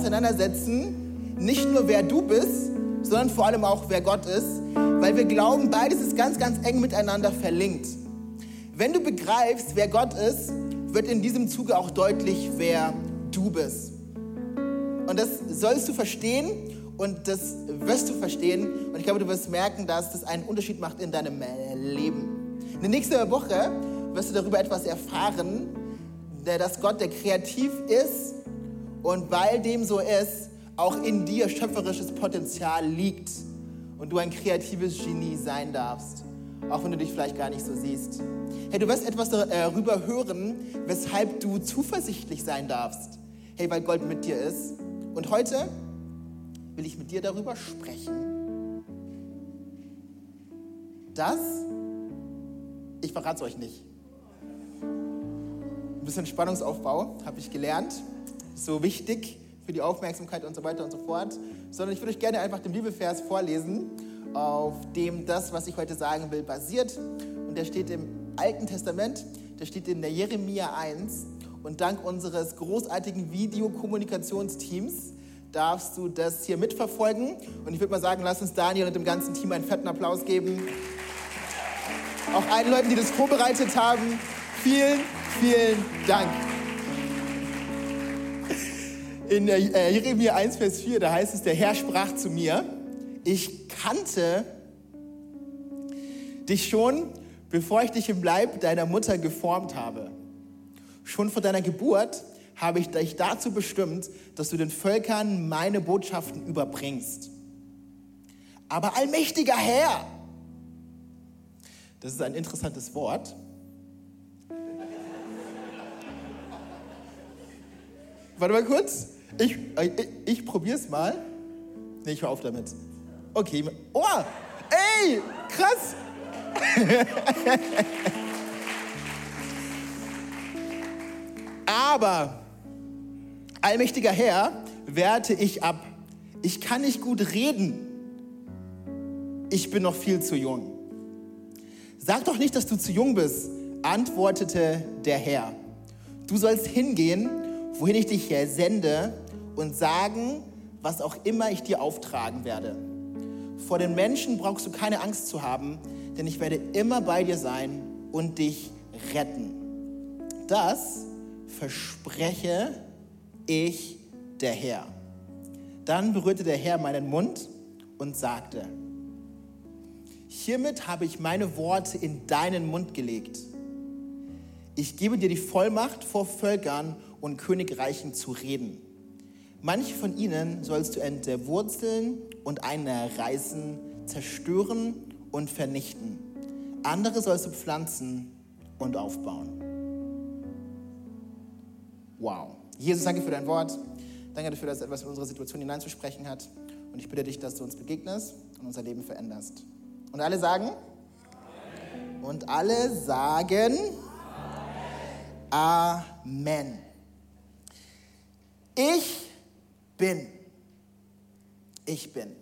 auseinandersetzen, nicht nur wer du bist, sondern vor allem auch wer Gott ist, weil wir glauben, beides ist ganz, ganz eng miteinander verlinkt. Wenn du begreifst, wer Gott ist, wird in diesem Zuge auch deutlich, wer du bist. Und das sollst du verstehen und das wirst du verstehen. Und ich glaube, du wirst merken, dass das einen Unterschied macht in deinem Leben. In der nächsten Woche wirst du darüber etwas erfahren, dass Gott, der kreativ ist und weil dem so ist, auch in dir schöpferisches Potenzial liegt und du ein kreatives Genie sein darfst, auch wenn du dich vielleicht gar nicht so siehst. Hey, du wirst etwas darüber hören, weshalb du zuversichtlich sein darfst. Hey, weil Gott mit dir ist. Und heute will ich mit dir darüber sprechen, dass, ich verrate es euch nicht, ein bisschen Spannungsaufbau habe ich gelernt, so wichtig für die Aufmerksamkeit und so weiter und so fort, sondern ich würde euch gerne einfach den Bibelvers vorlesen, auf dem das, was ich heute sagen will, basiert. Und der steht im Alten Testament, der steht in der Jeremia 1. Und dank unseres großartigen Videokommunikationsteams darfst du das hier mitverfolgen. Und ich würde mal sagen, lass uns Daniel und dem ganzen Team einen fetten Applaus geben. Auch allen Leuten, die das vorbereitet haben, vielen, vielen Dank. In äh, Jeremia 1, Vers 4, da heißt es, der Herr sprach zu mir, ich kannte dich schon, bevor ich dich im Leib deiner Mutter geformt habe. Schon vor deiner Geburt habe ich dich dazu bestimmt, dass du den Völkern meine Botschaften überbringst. Aber allmächtiger Herr, das ist ein interessantes Wort. Warte mal kurz. Ich, ich, ich probier's mal. Nee, ich höre auf damit. Okay. Oh! Ey! Krass! Aber, allmächtiger Herr, werte ich ab. Ich kann nicht gut reden. Ich bin noch viel zu jung. Sag doch nicht, dass du zu jung bist, antwortete der Herr. Du sollst hingehen, wohin ich dich sende und sagen, was auch immer ich dir auftragen werde. Vor den Menschen brauchst du keine Angst zu haben, denn ich werde immer bei dir sein und dich retten. Das verspreche ich der Herr. Dann berührte der Herr meinen Mund und sagte, hiermit habe ich meine Worte in deinen Mund gelegt. Ich gebe dir die Vollmacht, vor Völkern und Königreichen zu reden. Manche von ihnen sollst du entwurzeln und einreißen, zerstören und vernichten. Andere sollst du pflanzen und aufbauen. Wow. Jesus, danke für dein Wort. Danke dafür, dass etwas in unsere Situation hineinzusprechen hat. Und ich bitte dich, dass du uns begegnest und unser Leben veränderst. Und alle sagen? Amen. Und alle sagen? Amen. Amen. Ich bin. Ich bin.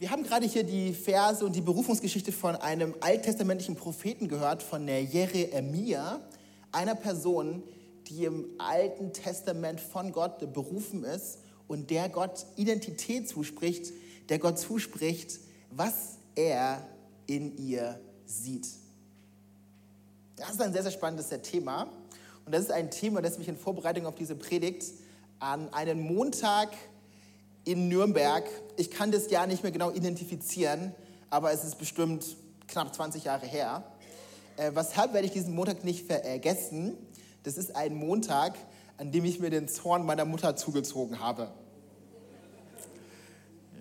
Wir haben gerade hier die Verse und die Berufungsgeschichte von einem alttestamentlichen Propheten gehört, von der Jeremia, einer Person, die im Alten Testament von Gott berufen ist und der Gott Identität zuspricht, der Gott zuspricht, was er in ihr sieht. Das ist ein sehr, sehr spannendes Thema. Und das ist ein Thema, das mich in Vorbereitung auf diese Predigt an einen Montag in Nürnberg, ich kann das Jahr nicht mehr genau identifizieren, aber es ist bestimmt knapp 20 Jahre her. Äh, weshalb werde ich diesen Montag nicht vergessen? Das ist ein Montag, an dem ich mir den Zorn meiner Mutter zugezogen habe.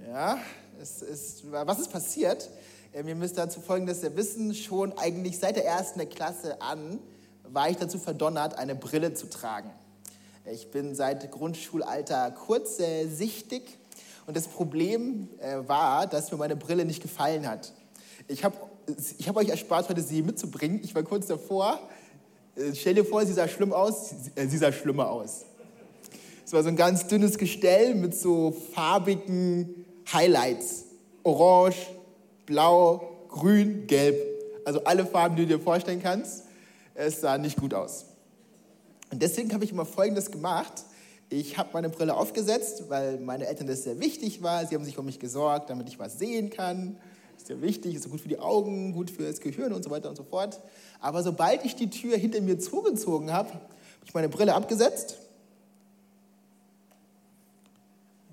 Ja, es ist, was ist passiert? Ähm, ihr müsst dazu folgendes wissen, schon eigentlich seit der ersten Klasse an war ich dazu verdonnert, eine Brille zu tragen. Ich bin seit Grundschulalter kurzsichtig und das Problem äh, war, dass mir meine Brille nicht gefallen hat. Ich habe ich hab euch erspart, heute sie mitzubringen. Ich war kurz davor. Äh, stell dir vor, sie sah schlimm aus. Äh, sie sah schlimmer aus. Es war so ein ganz dünnes Gestell mit so farbigen Highlights. Orange, blau, grün, gelb. Also alle Farben, die du dir vorstellen kannst. Es sah nicht gut aus. Und deswegen habe ich immer Folgendes gemacht. Ich habe meine Brille aufgesetzt, weil meine Eltern das sehr wichtig war. Sie haben sich um mich gesorgt, damit ich was sehen kann. Ist sehr wichtig, ist gut für die Augen, gut für das Gehirn und so weiter und so fort. Aber sobald ich die Tür hinter mir zugezogen habe, habe ich meine Brille abgesetzt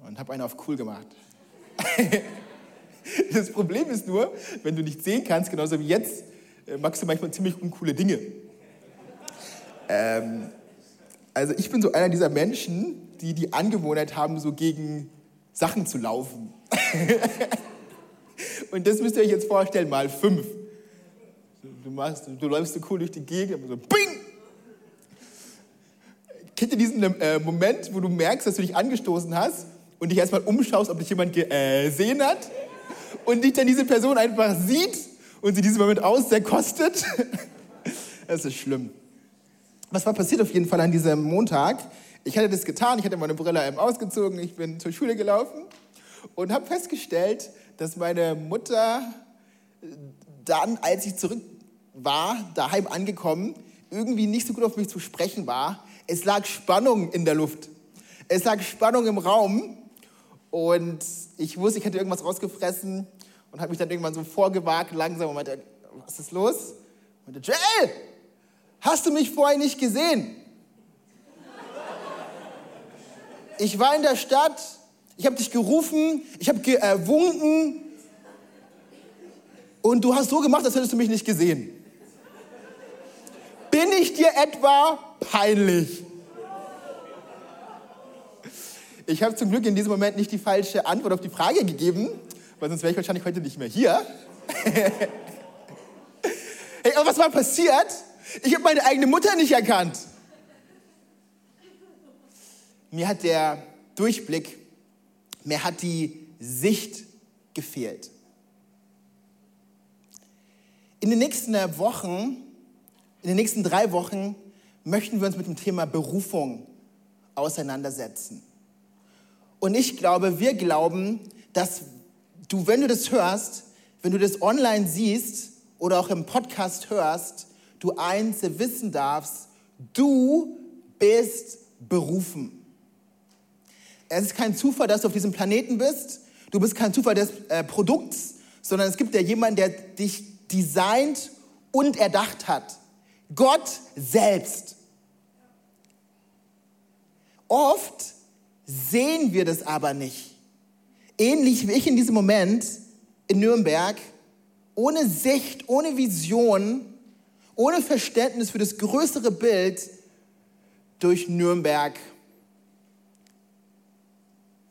und habe eine auf cool gemacht. das Problem ist nur, wenn du nicht sehen kannst, genauso wie jetzt, äh, magst du manchmal ziemlich uncoole Dinge. Ähm, also ich bin so einer dieser Menschen, die die Angewohnheit haben, so gegen Sachen zu laufen. und das müsst ihr euch jetzt vorstellen, mal fünf. Du, machst, du läufst so cool durch die Gegend, so bing! Kennt ihr diesen äh, Moment, wo du merkst, dass du dich angestoßen hast und dich erstmal umschaust, ob dich jemand gesehen äh, hat und dich dann diese Person einfach sieht und sie diesen Moment aus, der kostet? Das ist schlimm was war passiert auf jeden Fall an diesem Montag? Ich hatte das getan, ich hatte meine Brille eben ausgezogen, ich bin zur Schule gelaufen und habe festgestellt, dass meine Mutter dann, als ich zurück war, daheim angekommen, irgendwie nicht so gut auf mich zu sprechen war. Es lag Spannung in der Luft. Es lag Spannung im Raum und ich wusste, ich hätte irgendwas rausgefressen und habe mich dann irgendwann so vorgewagt, langsam und meinte, was ist los? Und meinte, Joel, Hast du mich vorher nicht gesehen? Ich war in der Stadt, ich habe dich gerufen, ich habe gewunken und du hast so gemacht, als hättest du mich nicht gesehen. Bin ich dir etwa peinlich? Ich habe zum Glück in diesem Moment nicht die falsche Antwort auf die Frage gegeben, weil sonst wäre ich wahrscheinlich heute nicht mehr hier. hey, aber was war passiert? Ich habe meine eigene Mutter nicht erkannt. Mir hat der Durchblick, mir hat die Sicht gefehlt. In den nächsten Wochen, in den nächsten drei Wochen möchten wir uns mit dem Thema Berufung auseinandersetzen. Und ich glaube, wir glauben, dass du, wenn du das hörst, wenn du das online siehst oder auch im Podcast hörst, du eins wissen darfst, du bist berufen. Es ist kein Zufall, dass du auf diesem Planeten bist. Du bist kein Zufall des äh, Produkts, sondern es gibt ja jemanden, der dich designt und erdacht hat. Gott selbst. Oft sehen wir das aber nicht. Ähnlich wie ich in diesem Moment in Nürnberg, ohne Sicht, ohne Vision, ohne Verständnis für das größere Bild durch Nürnberg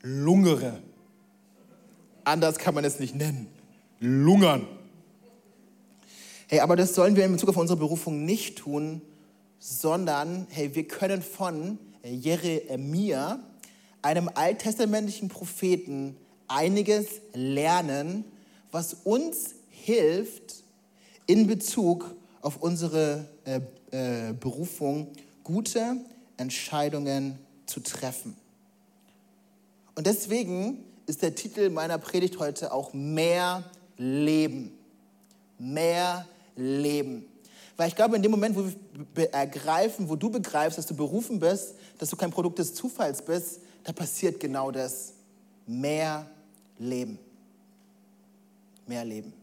lungere. Anders kann man es nicht nennen. Lungern. Hey, aber das sollen wir in Bezug auf unsere Berufung nicht tun, sondern hey, wir können von Jeremia, einem alttestamentlichen Propheten, einiges lernen, was uns hilft in Bezug auf unsere äh, äh, Berufung, gute Entscheidungen zu treffen. Und deswegen ist der Titel meiner Predigt heute auch mehr Leben. Mehr Leben. Weil ich glaube, in dem Moment, wo wir ergreifen, wo du begreifst, dass du berufen bist, dass du kein Produkt des Zufalls bist, da passiert genau das. Mehr Leben. Mehr Leben.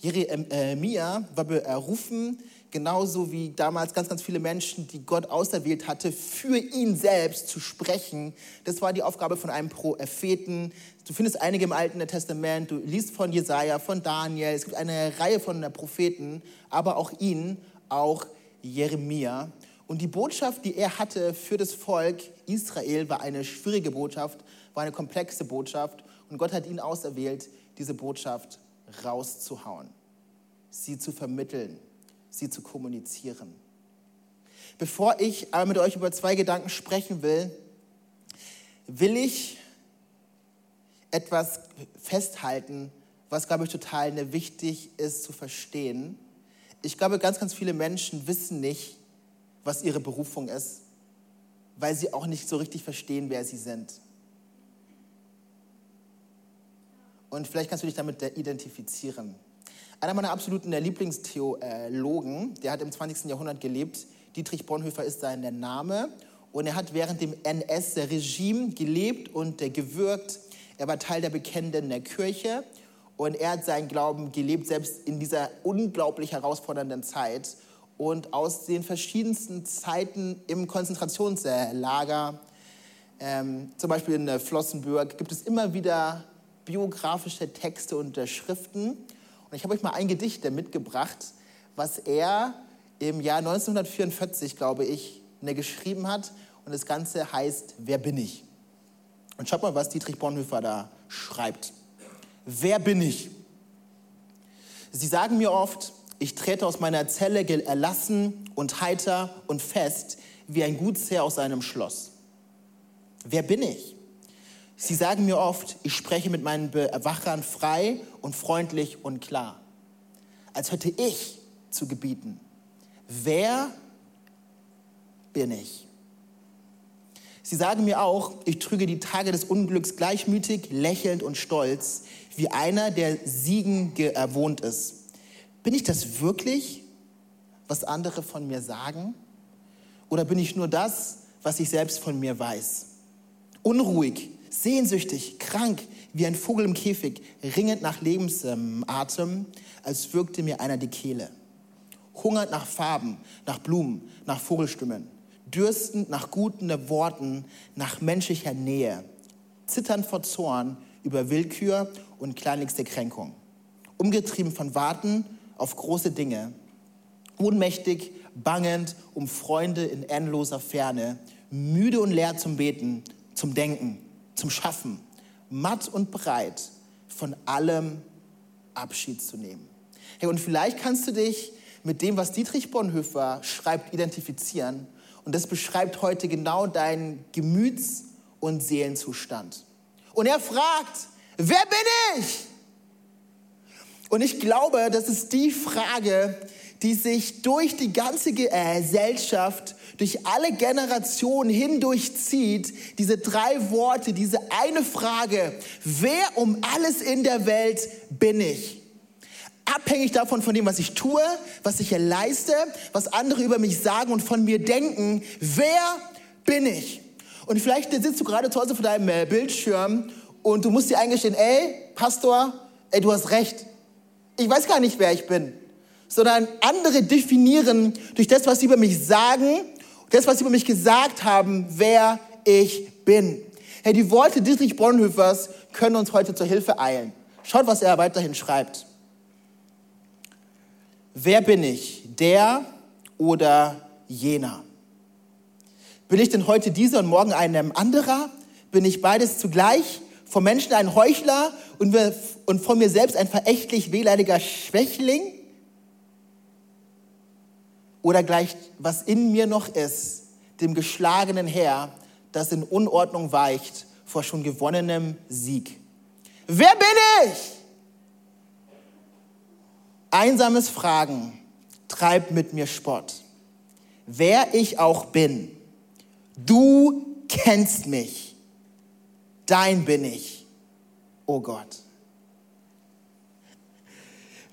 Jeremia war berufen, genauso wie damals ganz, ganz viele Menschen, die Gott auserwählt hatte, für ihn selbst zu sprechen. Das war die Aufgabe von einem Propheten. Du findest einige im Alten Testament, du liest von Jesaja, von Daniel, es gibt eine Reihe von Propheten, aber auch ihn, auch Jeremia. Und die Botschaft, die er hatte für das Volk Israel, war eine schwierige Botschaft, war eine komplexe Botschaft. Und Gott hat ihn auserwählt, diese Botschaft rauszuhauen, sie zu vermitteln, sie zu kommunizieren. Bevor ich aber mit euch über zwei Gedanken sprechen will, will ich etwas festhalten, was, glaube ich, total ne, wichtig ist zu verstehen. Ich glaube, ganz, ganz viele Menschen wissen nicht, was ihre Berufung ist, weil sie auch nicht so richtig verstehen, wer sie sind. Und vielleicht kannst du dich damit identifizieren. Einer meiner absoluten Lieblingstheologen, der hat im 20. Jahrhundert gelebt, Dietrich Bonhoeffer ist sein Name. Und er hat während dem NS-Regime gelebt und gewirkt. Er war Teil der Bekennenden Kirche und er hat seinen Glauben gelebt, selbst in dieser unglaublich herausfordernden Zeit. Und aus den verschiedensten Zeiten im Konzentrationslager, ähm, zum Beispiel in Flossenbürg, gibt es immer wieder biografische Texte und Schriften. Und ich habe euch mal ein Gedicht mitgebracht, was er im Jahr 1944, glaube ich, ne, geschrieben hat. Und das Ganze heißt Wer bin ich? Und schaut mal, was Dietrich Bonhoeffer da schreibt. Wer bin ich? Sie sagen mir oft, ich trete aus meiner Zelle erlassen und heiter und fest wie ein Gutsherr aus einem Schloss. Wer bin ich? Sie sagen mir oft, ich spreche mit meinen Bewachern frei und freundlich und klar, als hätte ich zu gebieten. Wer bin ich? Sie sagen mir auch, ich trüge die Tage des Unglücks gleichmütig, lächelnd und stolz, wie einer, der Siegen gewohnt ist. Bin ich das wirklich, was andere von mir sagen? Oder bin ich nur das, was ich selbst von mir weiß? Unruhig, sehnsüchtig, krank, wie ein Vogel im Käfig, ringend nach Lebensatem, als würgte mir einer die Kehle. Hungert nach Farben, nach Blumen, nach Vogelstimmen, dürstend nach guten Worten, nach menschlicher Nähe, zitternd vor Zorn über Willkür und kleinlichste Kränkung, umgetrieben von Warten auf große Dinge, ohnmächtig, bangend um Freunde in endloser Ferne, müde und leer zum Beten, zum Denken, zum Schaffen, matt und breit, von allem Abschied zu nehmen. Hey, und vielleicht kannst du dich mit dem, was Dietrich Bonhoeffer schreibt, identifizieren. Und das beschreibt heute genau deinen Gemüts- und Seelenzustand. Und er fragt, wer bin ich? Und ich glaube, das ist die Frage, die sich durch die ganze äh, Gesellschaft, durch alle Generationen hindurchzieht, diese drei Worte, diese eine Frage, wer um alles in der Welt bin ich? Abhängig davon, von dem, was ich tue, was ich hier leiste, was andere über mich sagen und von mir denken, wer bin ich? Und vielleicht sitzt du gerade zu Hause vor deinem äh, Bildschirm und du musst dir eingestehen, ey, Pastor, ey, du hast recht. Ich weiß gar nicht, wer ich bin sondern andere definieren durch das, was sie über mich sagen, das, was sie über mich gesagt haben, wer ich bin. Hey, die Worte Dietrich Bonhoeffers können uns heute zur Hilfe eilen. Schaut, was er weiterhin schreibt. Wer bin ich? Der oder jener? Bin ich denn heute dieser und morgen ein anderer? Bin ich beides zugleich? Vom Menschen ein Heuchler und von mir selbst ein verächtlich wehleidiger Schwächling? Oder gleich, was in mir noch ist, dem geschlagenen Herr, das in Unordnung weicht vor schon gewonnenem Sieg. Wer bin ich? Einsames Fragen treibt mit mir Spott. Wer ich auch bin, du kennst mich. Dein bin ich, o oh Gott.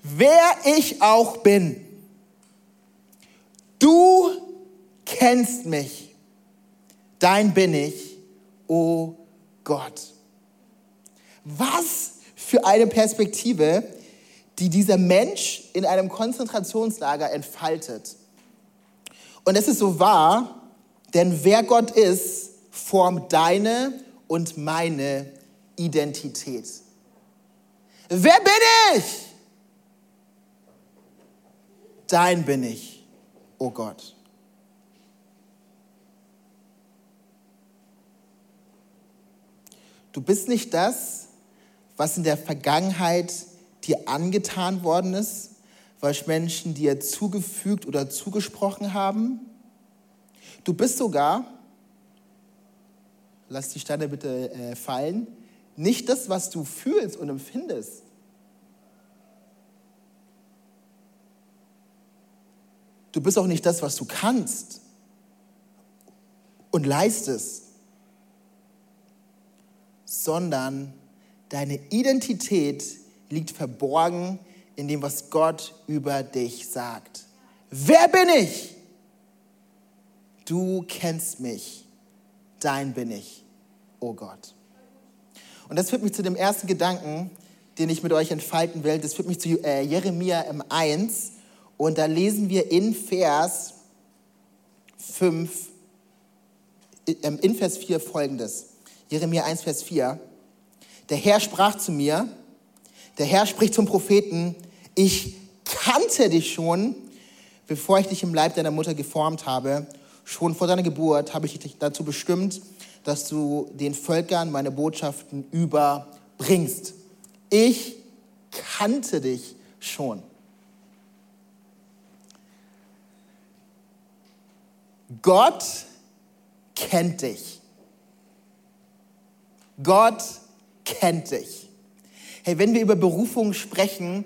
Wer ich auch bin, Du kennst mich. Dein bin ich, o oh Gott. Was für eine Perspektive, die dieser Mensch in einem Konzentrationslager entfaltet. Und es ist so wahr, denn wer Gott ist, formt deine und meine Identität. Wer bin ich? Dein bin ich oh Gott. Du bist nicht das, was in der Vergangenheit dir angetan worden ist, was Menschen dir zugefügt oder zugesprochen haben. Du bist sogar, lass die Steine bitte äh, fallen, nicht das, was du fühlst und empfindest. Du bist auch nicht das, was du kannst und leistest, sondern deine Identität liegt verborgen in dem, was Gott über dich sagt. Wer bin ich? Du kennst mich. Dein bin ich, oh Gott. Und das führt mich zu dem ersten Gedanken, den ich mit euch entfalten will. Das führt mich zu äh, Jeremia im 1. Und da lesen wir in Vers 5, ähm, in Vers 4 folgendes. Jeremia 1, Vers 4. Der Herr sprach zu mir, der Herr spricht zum Propheten, ich kannte dich schon, bevor ich dich im Leib deiner Mutter geformt habe. Schon vor deiner Geburt habe ich dich dazu bestimmt, dass du den Völkern meine Botschaften überbringst. Ich kannte dich schon. Gott kennt dich. Gott kennt dich. Hey, wenn wir über Berufung sprechen,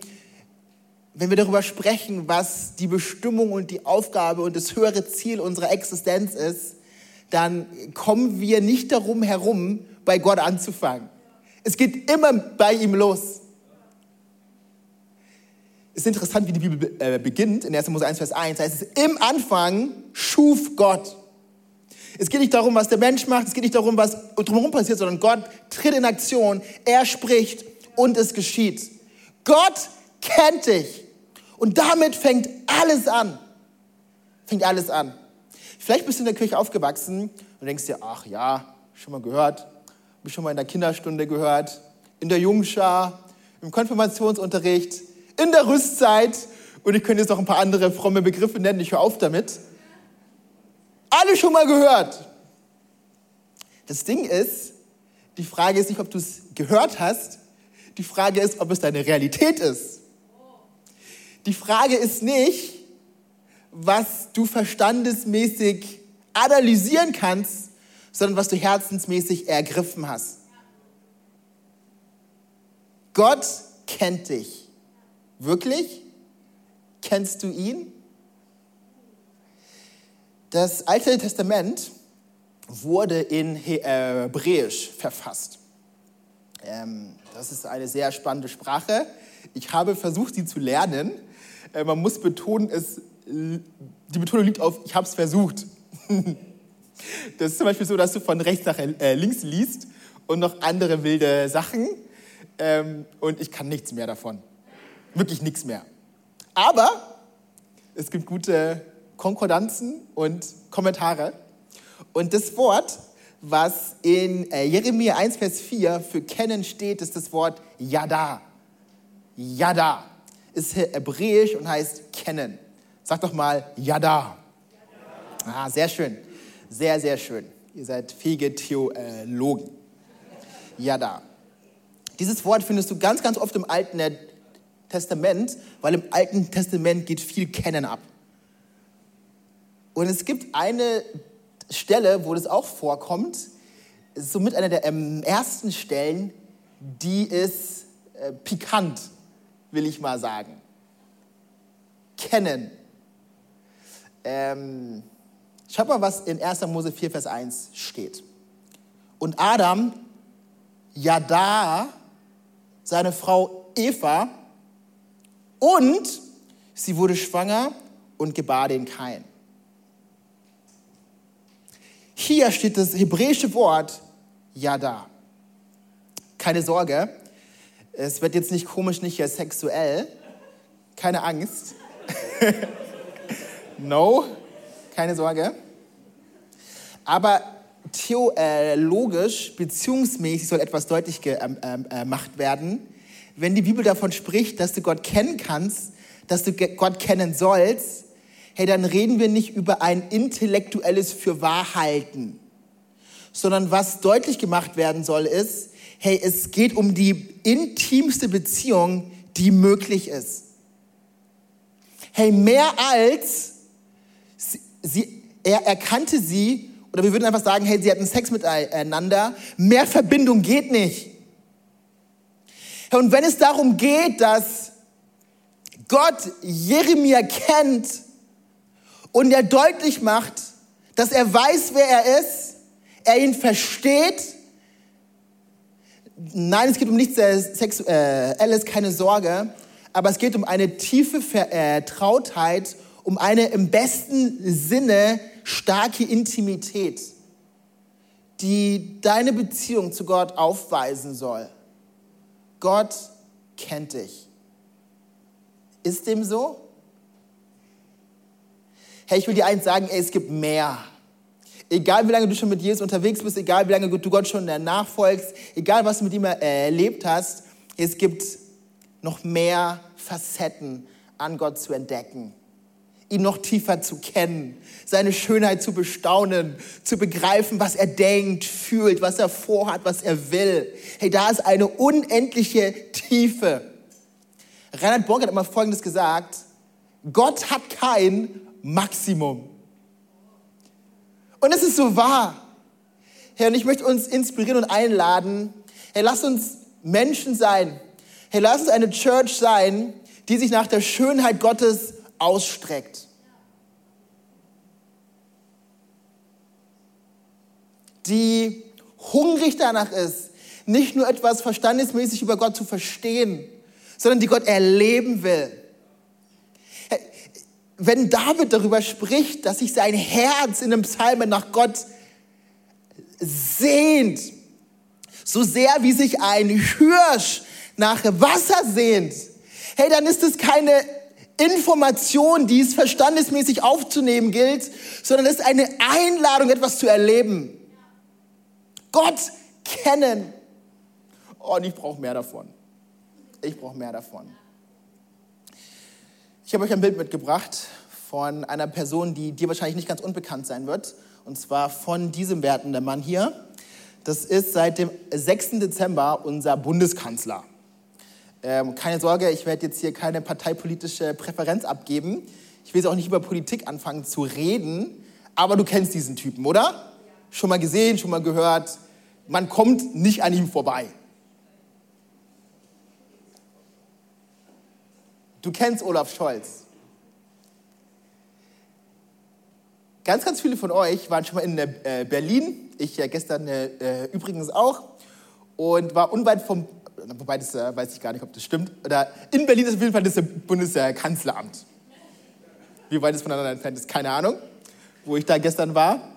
wenn wir darüber sprechen, was die Bestimmung und die Aufgabe und das höhere Ziel unserer Existenz ist, dann kommen wir nicht darum herum, bei Gott anzufangen. Es geht immer bei ihm los. Ist interessant, wie die Bibel äh, beginnt. In 1. Mose 1, Vers 1 heißt es, im Anfang schuf Gott. Es geht nicht darum, was der Mensch macht, es geht nicht darum, was drumherum passiert, sondern Gott tritt in Aktion, er spricht und es geschieht. Gott kennt dich. Und damit fängt alles an. Fängt alles an. Vielleicht bist du in der Kirche aufgewachsen und denkst dir, ach ja, schon mal gehört, habe ich schon mal in der Kinderstunde gehört, in der Jungschar, im Konfirmationsunterricht, in der Rüstzeit und ich könnte jetzt noch ein paar andere fromme Begriffe nennen, ich höre auf damit. Alle schon mal gehört. Das Ding ist, die Frage ist nicht, ob du es gehört hast, die Frage ist, ob es deine Realität ist. Die Frage ist nicht, was du verstandesmäßig analysieren kannst, sondern was du herzensmäßig ergriffen hast. Gott kennt dich. Wirklich? Kennst du ihn? Das Alte Testament wurde in Hebräisch verfasst. Ähm, das ist eine sehr spannende Sprache. Ich habe versucht, sie zu lernen. Äh, man muss betonen, es die Betonung liegt auf, ich habe es versucht. Das ist zum Beispiel so, dass du von rechts nach äh, links liest und noch andere wilde Sachen. Ähm, und ich kann nichts mehr davon. Wirklich nichts mehr. Aber es gibt gute Konkordanzen und Kommentare. Und das Wort, was in äh, Jeremia 1, Vers 4 für kennen steht, ist das Wort Yada. Yada ist hebräisch und heißt kennen. Sag doch mal, Yada. Ah, sehr schön. Sehr, sehr schön. Ihr seid fähige Theologen. Yada. Dieses Wort findest du ganz, ganz oft im Alten Testament, weil im Alten Testament geht viel Kennen ab. Und es gibt eine Stelle, wo das auch vorkommt, somit einer der ähm, ersten Stellen, die ist äh, pikant, will ich mal sagen. Kennen. Ähm, schau mal, was in 1. Mose 4, Vers 1 steht. Und Adam, ja da, seine Frau Eva, und sie wurde schwanger und gebar den Kain. Hier steht das hebräische Wort Yada. Keine Sorge, es wird jetzt nicht komisch, nicht sexuell. Keine Angst. No, keine Sorge. Aber theologisch, beziehungsmäßig soll etwas deutlich gemacht ähm, ähm, äh, werden. Wenn die Bibel davon spricht, dass du Gott kennen kannst, dass du Gott kennen sollst, hey, dann reden wir nicht über ein intellektuelles Fürwahrhalten, sondern was deutlich gemacht werden soll, ist, hey, es geht um die intimste Beziehung, die möglich ist. Hey, mehr als sie, sie er erkannte sie, oder wir würden einfach sagen, hey, sie hatten Sex miteinander, mehr Verbindung geht nicht. Und wenn es darum geht, dass Gott Jeremia kennt und er deutlich macht, dass er weiß, wer er ist, er ihn versteht, nein, es geht um nichts Sexuelles, keine Sorge, aber es geht um eine tiefe Vertrautheit, um eine im besten Sinne starke Intimität, die deine Beziehung zu Gott aufweisen soll. Gott kennt dich. Ist dem so? Hey, ich will dir eins sagen, ey, es gibt mehr. Egal wie lange du schon mit Jesus unterwegs bist, egal wie lange du Gott schon nachfolgst, egal was du mit ihm erlebt hast, es gibt noch mehr Facetten an Gott zu entdecken ihn noch tiefer zu kennen, seine Schönheit zu bestaunen, zu begreifen, was er denkt, fühlt, was er vorhat, was er will. Hey, da ist eine unendliche Tiefe. Reinhard Bonk hat immer Folgendes gesagt, Gott hat kein Maximum. Und es ist so wahr. Herr, und ich möchte uns inspirieren und einladen, hey, lass uns Menschen sein. Hey, lass uns eine Church sein, die sich nach der Schönheit Gottes ausstreckt. Die hungrig danach ist, nicht nur etwas verstandesmäßig über Gott zu verstehen, sondern die Gott erleben will. Wenn David darüber spricht, dass sich sein Herz in einem Psalmen nach Gott sehnt, so sehr wie sich ein Hirsch nach Wasser sehnt, hey, dann ist es keine Information, die es verstandesmäßig aufzunehmen gilt, sondern es ist eine Einladung, etwas zu erleben. Gott kennen. Oh, und ich brauche mehr davon. Ich brauche mehr davon. Ich habe euch ein Bild mitgebracht von einer Person, die dir wahrscheinlich nicht ganz unbekannt sein wird. Und zwar von diesem wertenden Mann hier. Das ist seit dem 6. Dezember unser Bundeskanzler. Ähm, keine Sorge, ich werde jetzt hier keine parteipolitische Präferenz abgeben. Ich will jetzt auch nicht über Politik anfangen zu reden, aber du kennst diesen Typen, oder? Schon mal gesehen, schon mal gehört. Man kommt nicht an ihm vorbei. Du kennst Olaf Scholz. Ganz, ganz viele von euch waren schon mal in äh, Berlin. Ich ja gestern äh, übrigens auch. Und war unweit vom wobei das äh, weiß ich gar nicht, ob das stimmt. Oder in Berlin ist auf jeden Fall das Bundeskanzleramt. Wie weit es voneinander entfernt ist, keine Ahnung, wo ich da gestern war.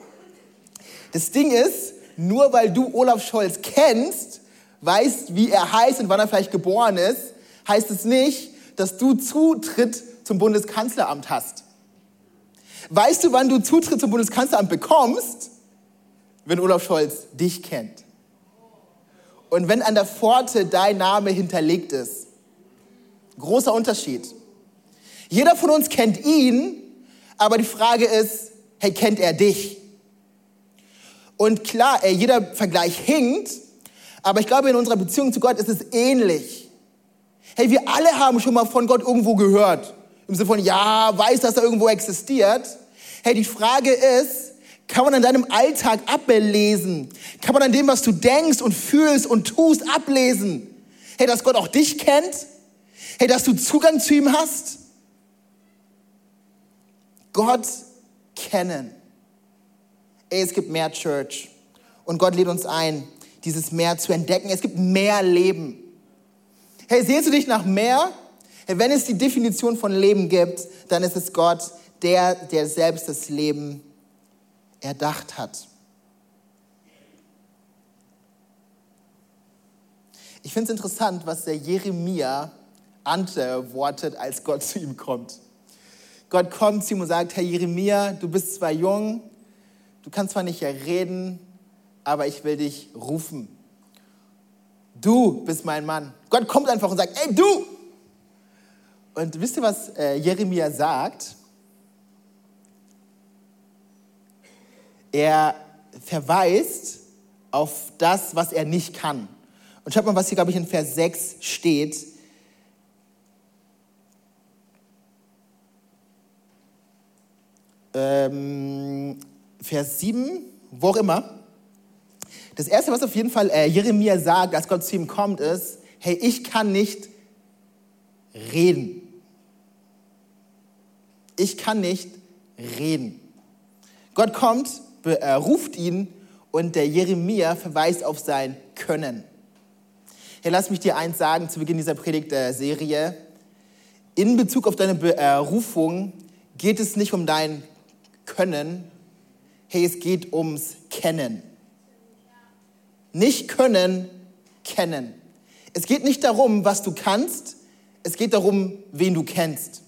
Das Ding ist, nur weil du Olaf Scholz kennst, weißt, wie er heißt und wann er vielleicht geboren ist, heißt es nicht, dass du Zutritt zum Bundeskanzleramt hast. Weißt du, wann du Zutritt zum Bundeskanzleramt bekommst? Wenn Olaf Scholz dich kennt. Und wenn an der Pforte dein Name hinterlegt ist, großer Unterschied. Jeder von uns kennt ihn, aber die Frage ist, hey, kennt er dich? Und klar, ey, jeder Vergleich hinkt, aber ich glaube, in unserer Beziehung zu Gott ist es ähnlich. Hey, wir alle haben schon mal von Gott irgendwo gehört. Im Sinne von, ja, weiß, dass er irgendwo existiert. Hey, die Frage ist, kann man an deinem Alltag ablesen? Kann man an dem, was du denkst und fühlst und tust, ablesen? Hey, dass Gott auch dich kennt? Hey, dass du Zugang zu ihm hast? Gott kennen. Ey, es gibt mehr Church. Und Gott lädt uns ein, dieses Meer zu entdecken. Es gibt mehr Leben. Hey, sehnst du dich nach mehr? Hey, wenn es die Definition von Leben gibt, dann ist es Gott, der, der selbst das Leben erdacht hat. Ich finde es interessant, was der Jeremia antwortet, als Gott zu ihm kommt. Gott kommt zu ihm und sagt, Herr Jeremia, du bist zwar jung, du kannst zwar nicht reden, aber ich will dich rufen. Du bist mein Mann. Gott kommt einfach und sagt, ey du! Und wisst ihr, was äh, Jeremia sagt? Er verweist auf das, was er nicht kann. Und schaut mal, was hier, glaube ich, in Vers 6 steht. Ähm, Vers 7, wo auch immer. Das Erste, was auf jeden Fall äh, Jeremia sagt, als Gott zu ihm kommt, ist, hey, ich kann nicht reden. Ich kann nicht reden. Gott kommt, ruft ihn und der Jeremia verweist auf sein Können. Hey, lass mich dir eins sagen zu Beginn dieser Predigtserie. In Bezug auf deine Berufung geht es nicht um dein Können, hey, es geht ums Kennen. Nicht können, kennen. Es geht nicht darum, was du kannst, es geht darum, wen du kennst.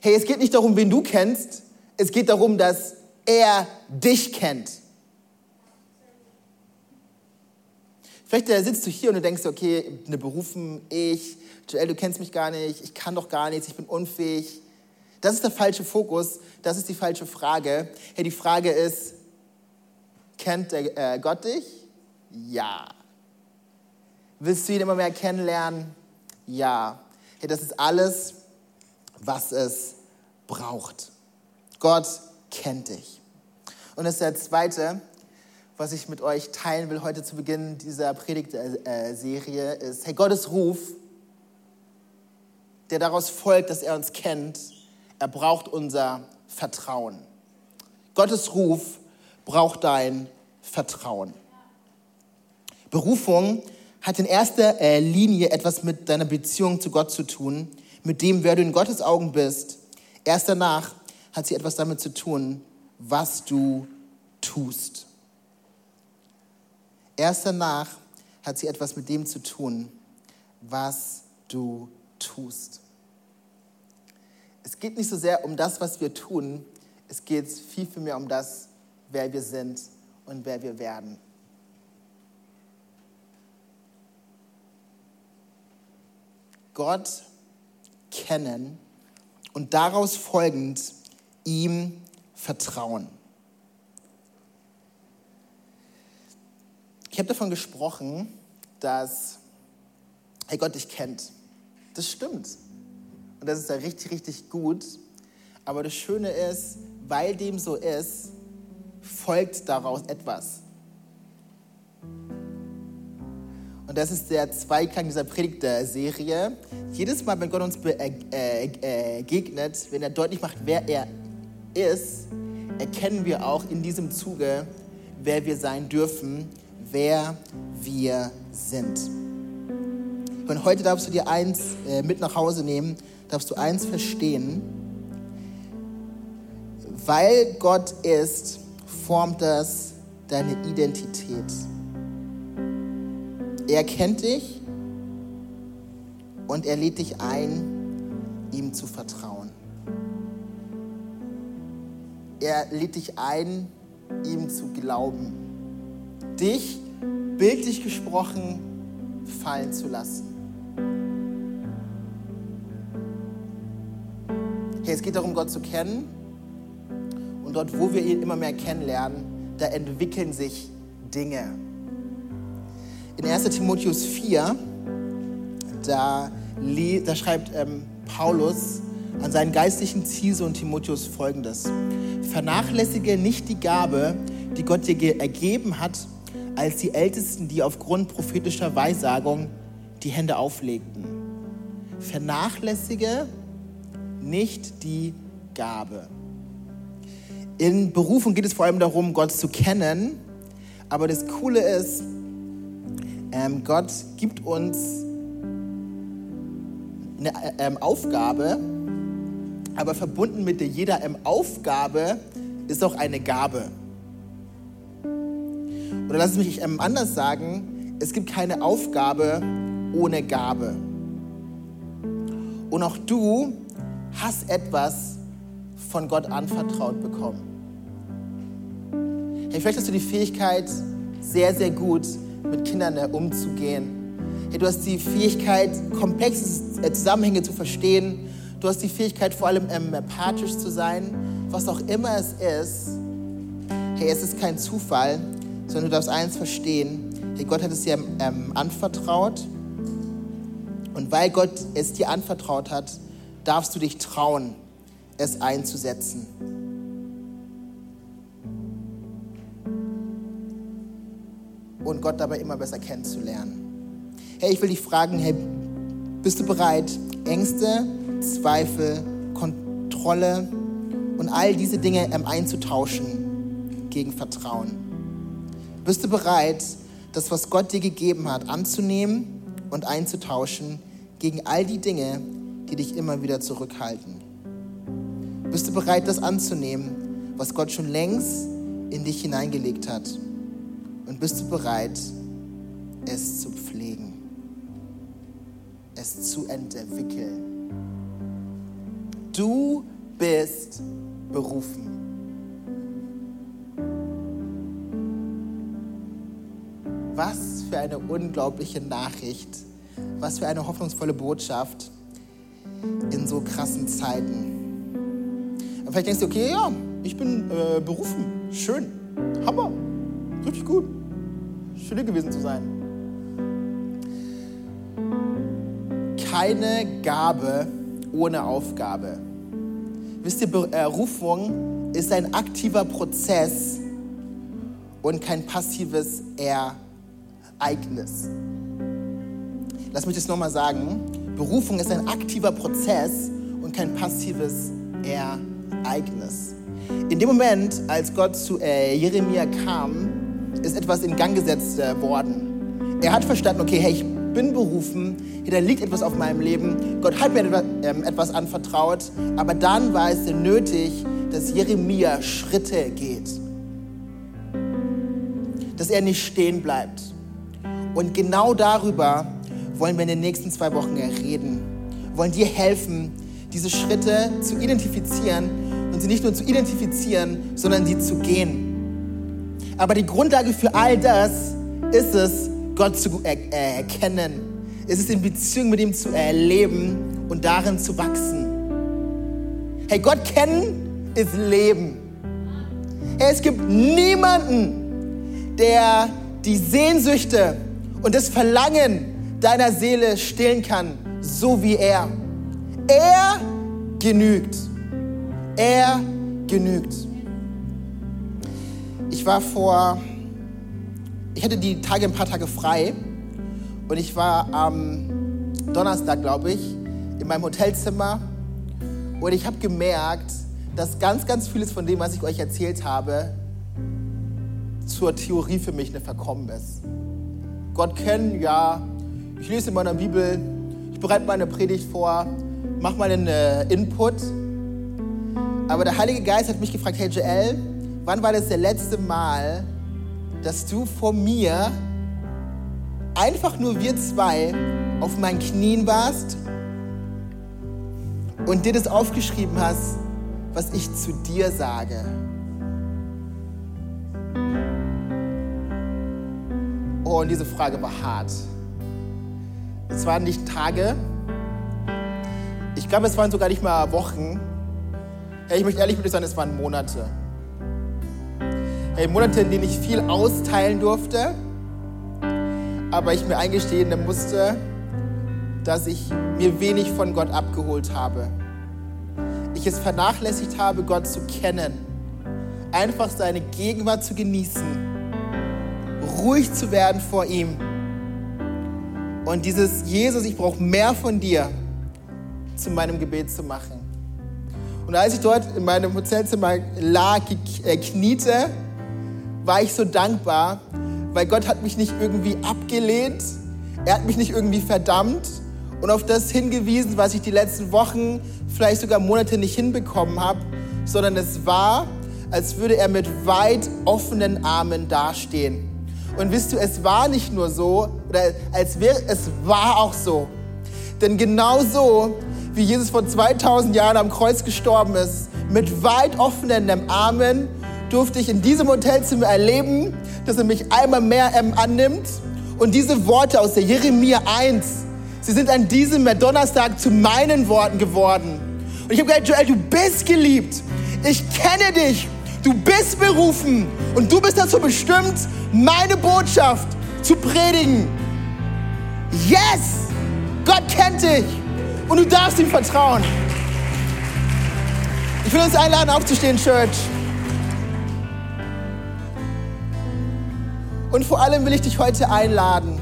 Hey, es geht nicht darum, wen du kennst, es geht darum, dass er dich kennt. Vielleicht äh, sitzt du hier und du denkst, okay, eine Berufen, ich, Joel, du kennst mich gar nicht, ich kann doch gar nichts, ich bin unfähig. Das ist der falsche Fokus, das ist die falsche Frage. Hey, die Frage ist, kennt der, äh, Gott dich? Ja. Willst du ihn immer mehr kennenlernen? Ja. Hey, das ist alles, was es braucht. Gott kennt dich. Und das ist der zweite, was ich mit euch teilen will heute zu Beginn dieser Predigtserie, ist, hey, Gottes Ruf, der daraus folgt, dass er uns kennt, er braucht unser Vertrauen. Gottes Ruf braucht dein Vertrauen. Berufung hat in erster äh, Linie etwas mit deiner Beziehung zu Gott zu tun, mit dem, wer du in Gottes Augen bist. Erst danach hat sie etwas damit zu tun, was du tust. Erst danach hat sie etwas mit dem zu tun, was du tust. Es geht nicht so sehr um das, was wir tun, es geht viel, viel mehr um das, wer wir sind und wer wir werden. Gott kennen und daraus folgend ihm vertrauen. Ich habe davon gesprochen, dass hey Gott dich kennt. Das stimmt. Und das ist ja richtig, richtig gut. Aber das Schöne ist, weil dem so ist, folgt daraus etwas. Und das ist der Zweiklang dieser Predigtserie. Jedes Mal, wenn Gott uns begegnet, äh, äh, wenn er deutlich macht, wer er ist, erkennen wir auch in diesem Zuge, wer wir sein dürfen wer wir sind. Und heute darfst du dir eins äh, mit nach Hause nehmen, darfst du eins verstehen. Weil Gott ist, formt das deine Identität. Er kennt dich und er lädt dich ein, ihm zu vertrauen. Er lädt dich ein, ihm zu glauben. Dich bildlich gesprochen fallen zu lassen. Hey, es geht darum, Gott zu kennen. Und dort, wo wir ihn immer mehr kennenlernen, da entwickeln sich Dinge. In 1 Timotheus 4, da, da schreibt ähm, Paulus an seinen geistlichen Zielsohn Timotheus folgendes. Vernachlässige nicht die Gabe, die Gott dir ergeben hat, als die Ältesten, die aufgrund prophetischer Weissagung die Hände auflegten. Vernachlässige nicht die Gabe. In Berufung geht es vor allem darum, Gott zu kennen. Aber das Coole ist, ähm, Gott gibt uns eine ähm, Aufgabe, aber verbunden mit jeder ähm, Aufgabe ist auch eine Gabe. Oder lass es mich anders sagen, es gibt keine Aufgabe ohne Gabe. Und auch du hast etwas von Gott anvertraut bekommen. Hey, vielleicht hast du die Fähigkeit, sehr, sehr gut mit Kindern äh, umzugehen. Hey, du hast die Fähigkeit, komplexe äh, Zusammenhänge zu verstehen. Du hast die Fähigkeit, vor allem ähm, empathisch zu sein. Was auch immer es ist, hey, es ist kein Zufall, sondern du darfst eins verstehen, Hey, Gott hat es dir ähm, anvertraut. Und weil Gott es dir anvertraut hat, darfst du dich trauen, es einzusetzen. Und Gott dabei immer besser kennenzulernen. Hey, ich will dich fragen, hey, bist du bereit, Ängste, Zweifel, Kontrolle und all diese Dinge ähm, einzutauschen gegen Vertrauen? Bist du bereit, das, was Gott dir gegeben hat, anzunehmen und einzutauschen gegen all die Dinge, die dich immer wieder zurückhalten? Bist du bereit, das anzunehmen, was Gott schon längst in dich hineingelegt hat? Und bist du bereit, es zu pflegen, es zu entwickeln? Du bist berufen. Was für eine unglaubliche Nachricht, was für eine hoffnungsvolle Botschaft in so krassen Zeiten. Und vielleicht denkst du, okay, ja, ich bin äh, berufen, schön, Hammer, richtig gut, schön gewesen zu sein. Keine Gabe ohne Aufgabe. Wisst ihr, Berufung ist ein aktiver Prozess und kein passives Ereignis. Ereignis. Lass mich das nochmal sagen. Berufung ist ein aktiver Prozess und kein passives Ereignis. In dem Moment, als Gott zu äh, Jeremia kam, ist etwas in Gang gesetzt äh, worden. Er hat verstanden, okay, hey, ich bin berufen, hier, da liegt etwas auf meinem Leben. Gott hat mir etwas, ähm, etwas anvertraut, aber dann war es nötig, dass Jeremia Schritte geht. Dass er nicht stehen bleibt und genau darüber wollen wir in den nächsten zwei Wochen reden. Wir wollen dir helfen, diese Schritte zu identifizieren und sie nicht nur zu identifizieren, sondern sie zu gehen. Aber die Grundlage für all das ist es, Gott zu erkennen. Es ist in Beziehung mit ihm zu erleben und darin zu wachsen. Hey, Gott kennen ist Leben. Hey, es gibt niemanden, der die Sehnsüchte und das Verlangen deiner Seele stillen kann, so wie er. Er genügt. Er genügt. Ich war vor, ich hatte die Tage ein paar Tage frei und ich war am Donnerstag, glaube ich, in meinem Hotelzimmer und ich habe gemerkt, dass ganz, ganz vieles von dem, was ich euch erzählt habe, zur Theorie für mich eine verkommen ist. Gott kennen, ja. Ich lese in meiner Bibel, ich bereite meine Predigt vor, mache mal einen äh, Input. Aber der Heilige Geist hat mich gefragt, hey Joel, wann war das der letzte Mal, dass du vor mir einfach nur wir zwei auf meinen Knien warst und dir das aufgeschrieben hast, was ich zu dir sage? Oh, und diese Frage war hart. Es waren nicht Tage. Ich glaube, es waren sogar nicht mal Wochen. Ich möchte ehrlich mit euch sagen, es waren Monate. Hey, Monate, in denen ich viel austeilen durfte, aber ich mir eingestehen musste, dass ich mir wenig von Gott abgeholt habe. Ich es vernachlässigt habe, Gott zu kennen, einfach seine Gegenwart zu genießen ruhig zu werden vor ihm. Und dieses Jesus, ich brauche mehr von dir, zu meinem Gebet zu machen. Und als ich dort in meinem Hotelzimmer lag, äh, kniete, war ich so dankbar, weil Gott hat mich nicht irgendwie abgelehnt, er hat mich nicht irgendwie verdammt und auf das hingewiesen, was ich die letzten Wochen, vielleicht sogar Monate nicht hinbekommen habe, sondern es war, als würde er mit weit offenen Armen dastehen. Und wisst du, es war nicht nur so, oder als wäre, es war auch so. Denn genau so, wie Jesus vor 2000 Jahren am Kreuz gestorben ist, mit weit offenen Armen, durfte ich in diesem Hotelzimmer erleben, dass er mich einmal mehr ähm, annimmt. Und diese Worte aus der Jeremia 1, sie sind an diesem Donnerstag zu meinen Worten geworden. Und ich habe gesagt, Joel, du bist geliebt. Ich kenne dich. Du bist berufen und du bist dazu bestimmt, meine Botschaft zu predigen. Yes! Gott kennt dich und du darfst ihm vertrauen. Ich will uns einladen, aufzustehen, Church. Und vor allem will ich dich heute einladen,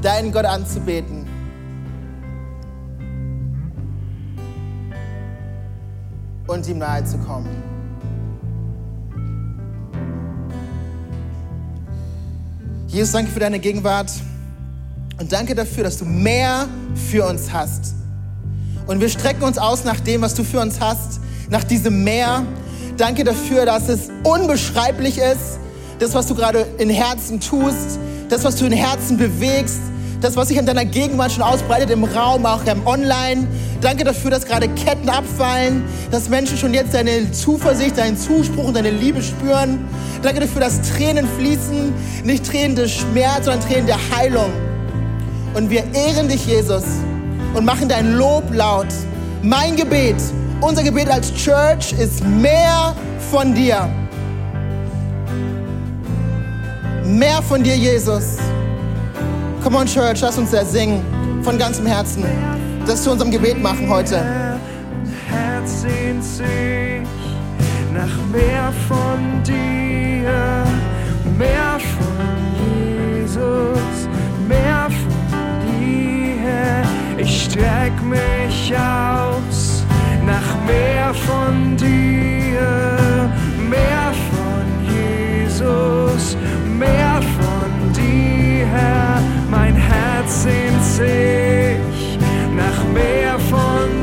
deinen Gott anzubeten. Und ihm nahe zu kommen. Jesus, danke für deine Gegenwart und danke dafür, dass du mehr für uns hast. Und wir strecken uns aus nach dem, was du für uns hast, nach diesem Meer. Danke dafür, dass es unbeschreiblich ist, das, was du gerade in Herzen tust, das, was du in Herzen bewegst, das, was sich in deiner Gegenwart schon ausbreitet im Raum, auch im Online. Danke dafür, dass gerade Ketten abfallen, dass Menschen schon jetzt deine Zuversicht, deinen Zuspruch und deine Liebe spüren. Danke dafür, dass Tränen fließen, nicht Tränen des Schmerz, sondern Tränen der Heilung. Und wir ehren dich, Jesus, und machen dein Lob laut. Mein Gebet, unser Gebet als Church ist mehr von dir. Mehr von dir, Jesus. Come on, Church, lass uns da singen von ganzem Herzen. Das zu unserem Gebet machen heute. Herz sehnt sich nach mehr von dir, mehr von Jesus, mehr von dir. Ich streck mich aus nach mehr von dir, mehr von Jesus, mehr von dir. Mein Herz sehnt sich nach mehr von dir,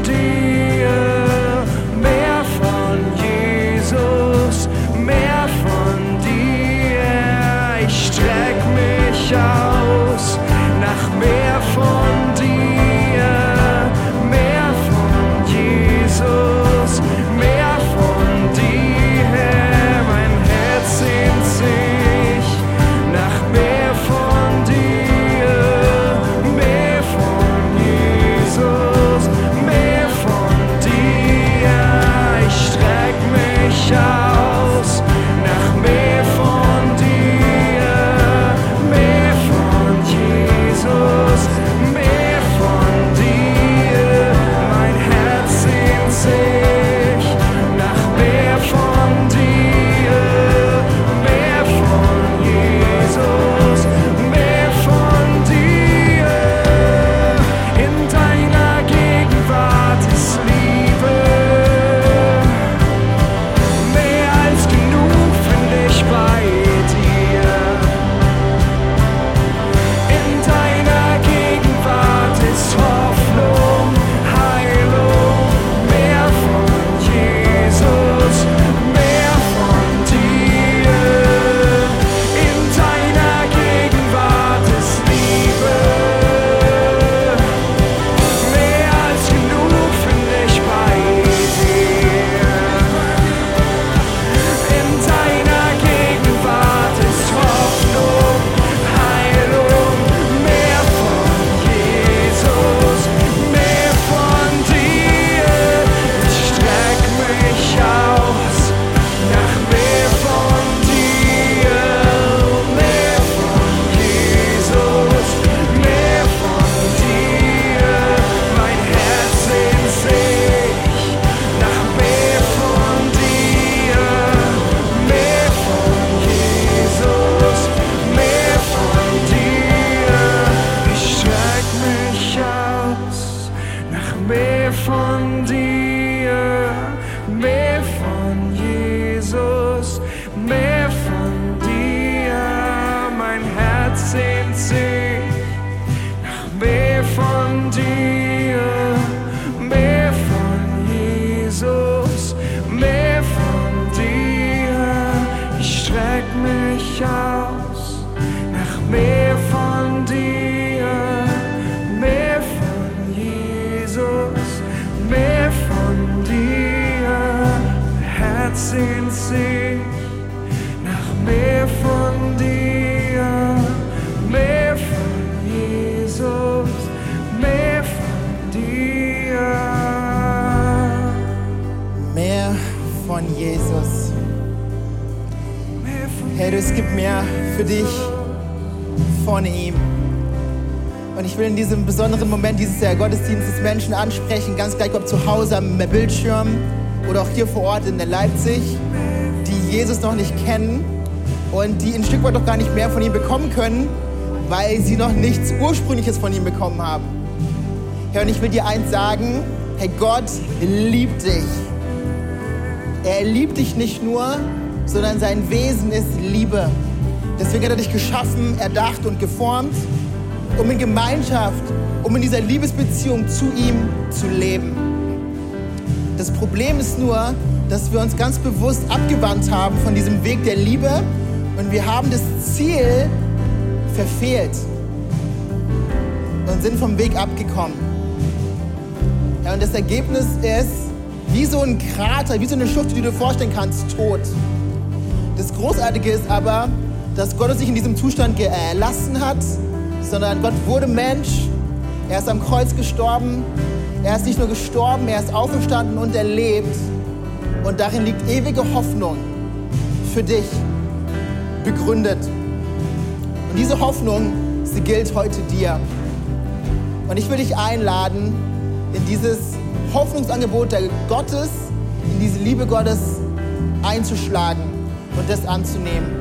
vorne ihm. Und ich will in diesem besonderen Moment dieses Jahr Gottesdienstes Menschen ansprechen, ganz gleich ob zu Hause am Bildschirm oder auch hier vor Ort in Leipzig, die Jesus noch nicht kennen und die ein Stück weit noch gar nicht mehr von ihm bekommen können, weil sie noch nichts Ursprüngliches von ihm bekommen haben. Herr, und ich will dir eins sagen, hey, Gott liebt dich. Er liebt dich nicht nur, sondern sein Wesen ist Liebe. Deswegen hat er dich geschaffen, erdacht und geformt, um in Gemeinschaft, um in dieser Liebesbeziehung zu ihm zu leben. Das Problem ist nur, dass wir uns ganz bewusst abgewandt haben von diesem Weg der Liebe und wir haben das Ziel verfehlt und sind vom Weg abgekommen. Ja, und das Ergebnis ist wie so ein Krater, wie so eine Schlucht, die du dir vorstellen kannst, tot. Das Großartige ist aber, dass Gott uns nicht in diesem Zustand gelassen hat, sondern Gott wurde Mensch, er ist am Kreuz gestorben, er ist nicht nur gestorben, er ist auferstanden und er lebt. Und darin liegt ewige Hoffnung für dich begründet. Und diese Hoffnung, sie gilt heute dir. Und ich will dich einladen, in dieses Hoffnungsangebot der Gottes, in diese Liebe Gottes einzuschlagen und das anzunehmen.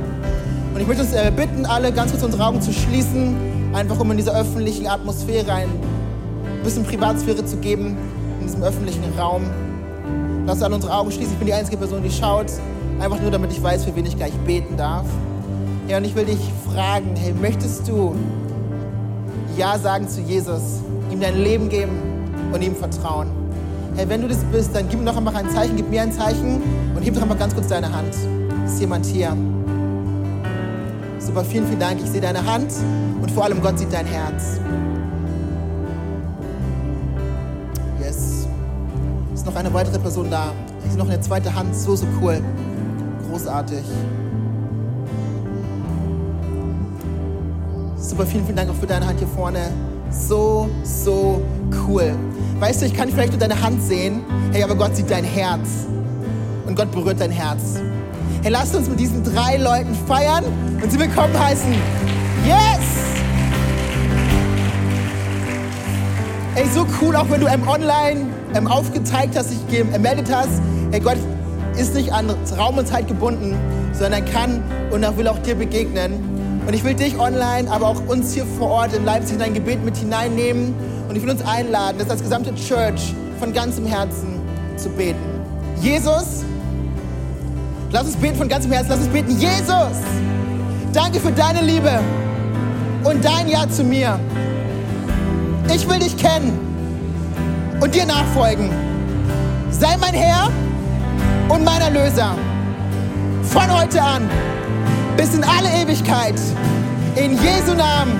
Und ich möchte uns äh, bitten, alle ganz kurz unsere Augen zu schließen, einfach um in dieser öffentlichen Atmosphäre ein bisschen Privatsphäre zu geben, in diesem öffentlichen Raum. Lass alle unsere Augen schließen. Ich bin die einzige Person, die schaut. Einfach nur, damit ich weiß, für wen ich gleich beten darf. Ja, und ich will dich fragen, hey, möchtest du Ja sagen zu Jesus, ihm dein Leben geben und ihm vertrauen? Hey, wenn du das bist, dann gib mir noch einmal ein Zeichen, gib mir ein Zeichen und heb doch einmal ganz kurz deine Hand. Ist jemand hier? Super, vielen, vielen Dank. Ich sehe deine Hand und vor allem Gott sieht dein Herz. Yes. Ist noch eine weitere Person da? Ich sehe noch eine zweite Hand. So, so cool. Großartig. Super, vielen, vielen Dank auch für deine Hand hier vorne. So, so cool. Weißt du, ich kann vielleicht nur deine Hand sehen, hey, aber Gott sieht dein Herz. Und Gott berührt dein Herz. Hey, lasst uns mit diesen drei Leuten feiern und sie willkommen heißen. Yes! Ey, so cool, auch wenn du ähm, online ähm, aufgezeigt hast, dich gemeldet hast. Hey, Gott ist nicht an Raum und Zeit gebunden, sondern kann und er will auch dir begegnen. Und ich will dich online, aber auch uns hier vor Ort in Leipzig in dein Gebet mit hineinnehmen. Und ich will uns einladen, das als gesamte Church von ganzem Herzen zu beten. Jesus, Lass uns beten von ganzem Herzen. Lass uns beten, Jesus, danke für deine Liebe und dein Ja zu mir. Ich will dich kennen und dir nachfolgen. Sei mein Herr und mein Erlöser. Von heute an bis in alle Ewigkeit. In Jesu Namen.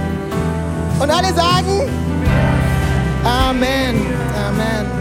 Und alle sagen Amen. Amen.